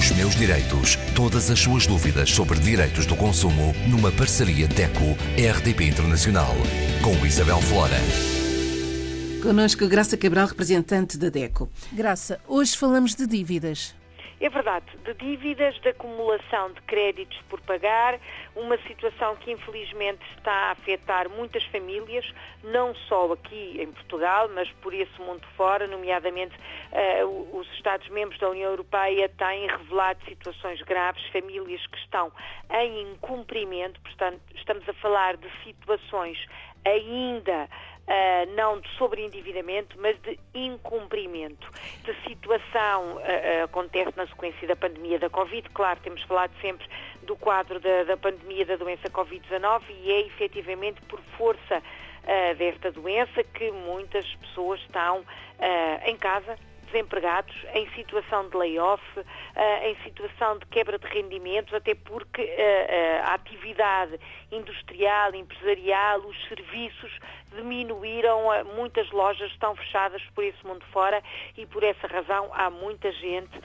Os meus direitos. Todas as suas dúvidas sobre direitos do consumo numa parceria DECO-RDP Internacional. Com Isabel Flora. Connosco Graça Cabral, representante da DECO. Graça, hoje falamos de dívidas. É verdade, de dívidas, de acumulação de créditos por pagar, uma situação que infelizmente está a afetar muitas famílias, não só aqui em Portugal, mas por esse mundo fora, nomeadamente uh, os Estados-membros da União Europeia têm revelado situações graves, famílias que estão em incumprimento, portanto, estamos a falar de situações ainda uh, não de sobreendividamento, mas de incumprimento. De situação uh, acontece na sequência da pandemia da Covid, claro, temos falado sempre do quadro da, da pandemia da doença Covid-19 e é efetivamente por força desta doença que muitas pessoas estão em casa desempregados, em situação de layoff, uh, em situação de quebra de rendimentos, até porque uh, uh, a atividade industrial, empresarial, os serviços diminuíram, muitas lojas estão fechadas por esse mundo fora e por essa razão há muita gente,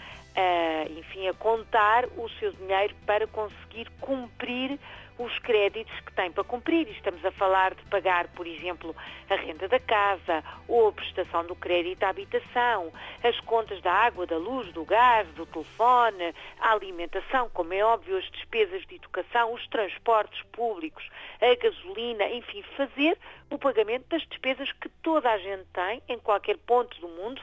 enfim, a contar o seu dinheiro para conseguir cumprir os créditos que tem para cumprir. Estamos a falar de pagar, por exemplo, a renda da casa ou a prestação do crédito à habitação, as contas da água, da luz, do gás, do telefone, a alimentação, como é óbvio, as despesas de educação, os transportes públicos, a gasolina, enfim, fazer o pagamento das despesas que toda a gente tem, em qualquer ponto do mundo,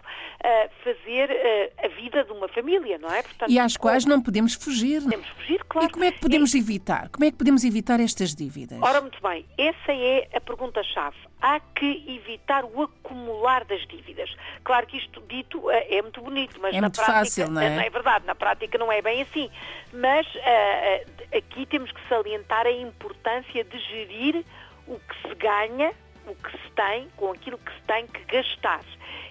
fazer a vida de uma família, não é? Portanto, e às quais não podemos fugir. Podemos fugir, claro. E como é que podemos evitar? Como é que podemos evitar estas dívidas? Ora, muito bem, essa é a pergunta-chave. Há que evitar o acumular das dívidas. Claro que isto dito é, é muito bonito, mas é na muito prática fácil, não é? é verdade, na prática não é bem assim. Mas uh, aqui temos que salientar a importância de gerir o que se ganha, o que se tem, com aquilo que se tem que gastar.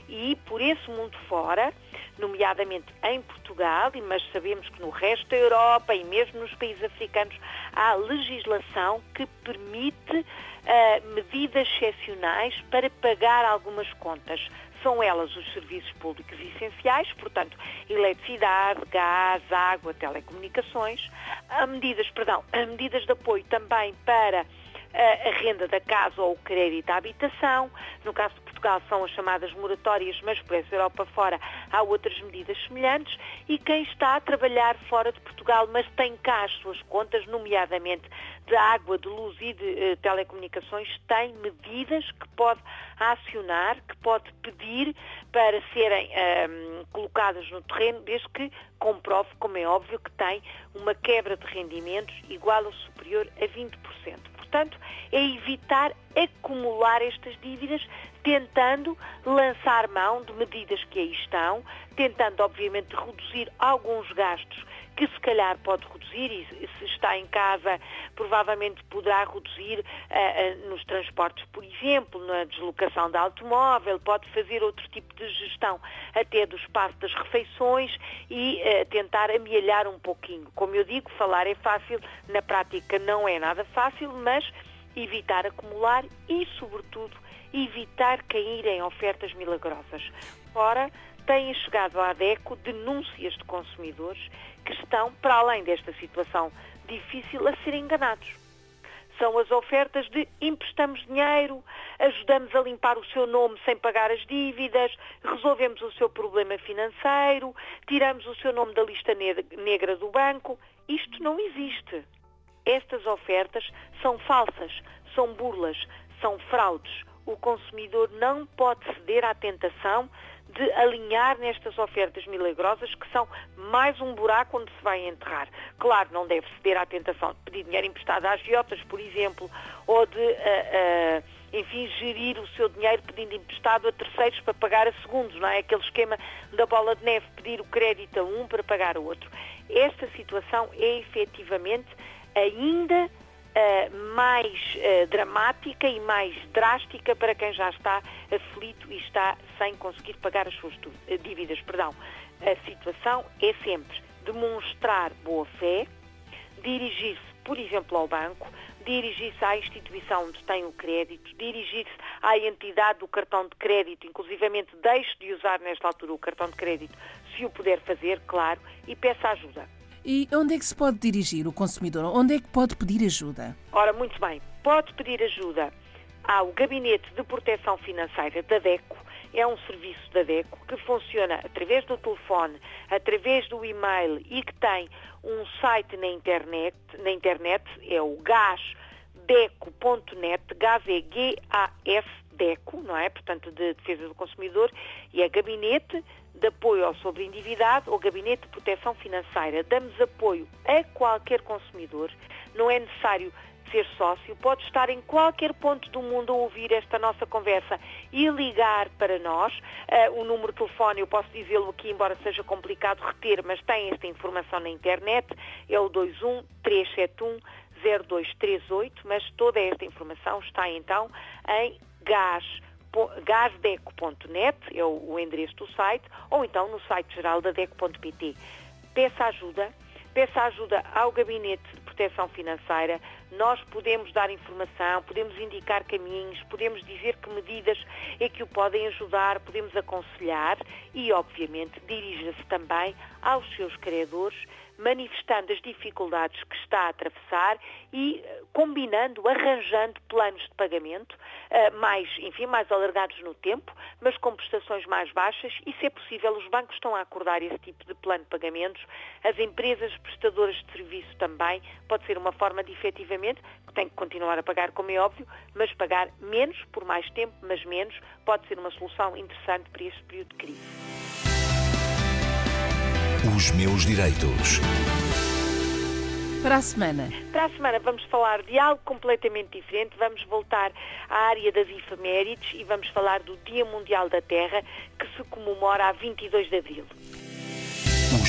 E por esse mundo fora, nomeadamente em Portugal, mas sabemos que no resto da Europa e mesmo nos países africanos, há legislação que permite uh, medidas excepcionais para pagar algumas contas. São elas os serviços públicos essenciais, portanto, eletricidade, gás, água, telecomunicações, há medidas, perdão, há medidas de apoio também para a renda da casa ou o crédito à habitação. No caso de Portugal são as chamadas moratórias, mas por essa Europa fora há outras medidas semelhantes. E quem está a trabalhar fora de Portugal, mas tem cá as suas contas, nomeadamente de água, de luz e de uh, telecomunicações, tem medidas que pode acionar, que pode pedir para serem ehm, colocadas no terreno, desde que comprove, como é óbvio, que tem uma quebra de rendimentos igual ou superior a 20% portanto, é evitar acumular estas dívidas, tentando lançar mão de medidas que aí estão, tentando, obviamente, reduzir alguns gastos que se calhar pode reduzir e se está em casa provavelmente poderá reduzir uh, uh, nos transportes, por exemplo, na deslocação de automóvel, pode fazer outro tipo de gestão até do espaço das refeições e uh, tentar amealhar um pouquinho. Como eu digo, falar é fácil, na prática não é nada fácil, mas evitar acumular e, sobretudo, evitar cair em ofertas milagrosas. Ora, têm chegado à ADECO denúncias de consumidores que estão, para além desta situação difícil, a ser enganados. São as ofertas de emprestamos dinheiro, ajudamos a limpar o seu nome sem pagar as dívidas, resolvemos o seu problema financeiro, tiramos o seu nome da lista negra do banco. Isto não existe. Estas ofertas são falsas, são burlas, são fraudes. O consumidor não pode ceder à tentação de alinhar nestas ofertas milagrosas que são mais um buraco onde se vai enterrar. Claro, não deve ceder à tentação de pedir dinheiro emprestado às agiotas, por exemplo, ou de, uh, uh, enfim, gerir o seu dinheiro pedindo emprestado a terceiros para pagar a segundos, não é? Aquele esquema da bola de neve, pedir o crédito a um para pagar o outro. Esta situação é efetivamente ainda uh, mais uh, dramática e mais drástica para quem já está aflito e está sem conseguir pagar as suas eh, dívidas. Perdão. A situação é sempre demonstrar boa fé, dirigir-se, por exemplo, ao banco, dirigir-se à instituição onde tem o crédito, dirigir-se à entidade do cartão de crédito, inclusivamente deixe de usar nesta altura o cartão de crédito se o puder fazer, claro, e peça ajuda. E onde é que se pode dirigir o consumidor? Onde é que pode pedir ajuda? Ora, muito bem, pode pedir ajuda ao Gabinete de Proteção Financeira da DECO. É um serviço da DECO que funciona através do telefone, através do e-mail e que tem um site na internet, na internet é o gasdeco.net, gas é G-A-S DECO, não é? Portanto, de Defesa do Consumidor, e é Gabinete de Apoio ao Sobreendividado ou Gabinete de Proteção Financeira. Damos apoio a qualquer consumidor, não é necessário ser sócio, pode estar em qualquer ponto do mundo a ouvir esta nossa conversa e ligar para nós. Uh, o número de telefone, eu posso dizê-lo aqui, embora seja complicado reter, mas tem esta informação na internet, é o 21 371 0238, mas toda esta informação está então em gás gasdeco.net, é o, endereço do site, ou então no site geral da deco.pt. Peça ajuda, peça ajuda ao Gabinete de Proteção Financeira. Nós podemos dar informação, podemos indicar caminhos, podemos dizer que medidas é que o podem ajudar, podemos aconselhar e, obviamente, dirija-se também aos seus credores manifestando as dificuldades que está a atravessar e eh, combinando, arranjando planos de pagamento eh, mais, enfim, mais alargados no tempo, mas com prestações mais baixas e, se é possível, os bancos estão a acordar esse tipo de plano de pagamentos, as empresas prestadoras de serviço também, pode ser uma forma de, efetivamente, que tem que continuar a pagar, como é óbvio, mas pagar menos por mais tempo, mas menos, pode ser uma solução interessante para este período de crise. Os meus direitos. Para a semana. Para a semana vamos falar de algo completamente diferente. Vamos voltar à área das efemérides e vamos falar do Dia Mundial da Terra, que se comemora a 22 de abril.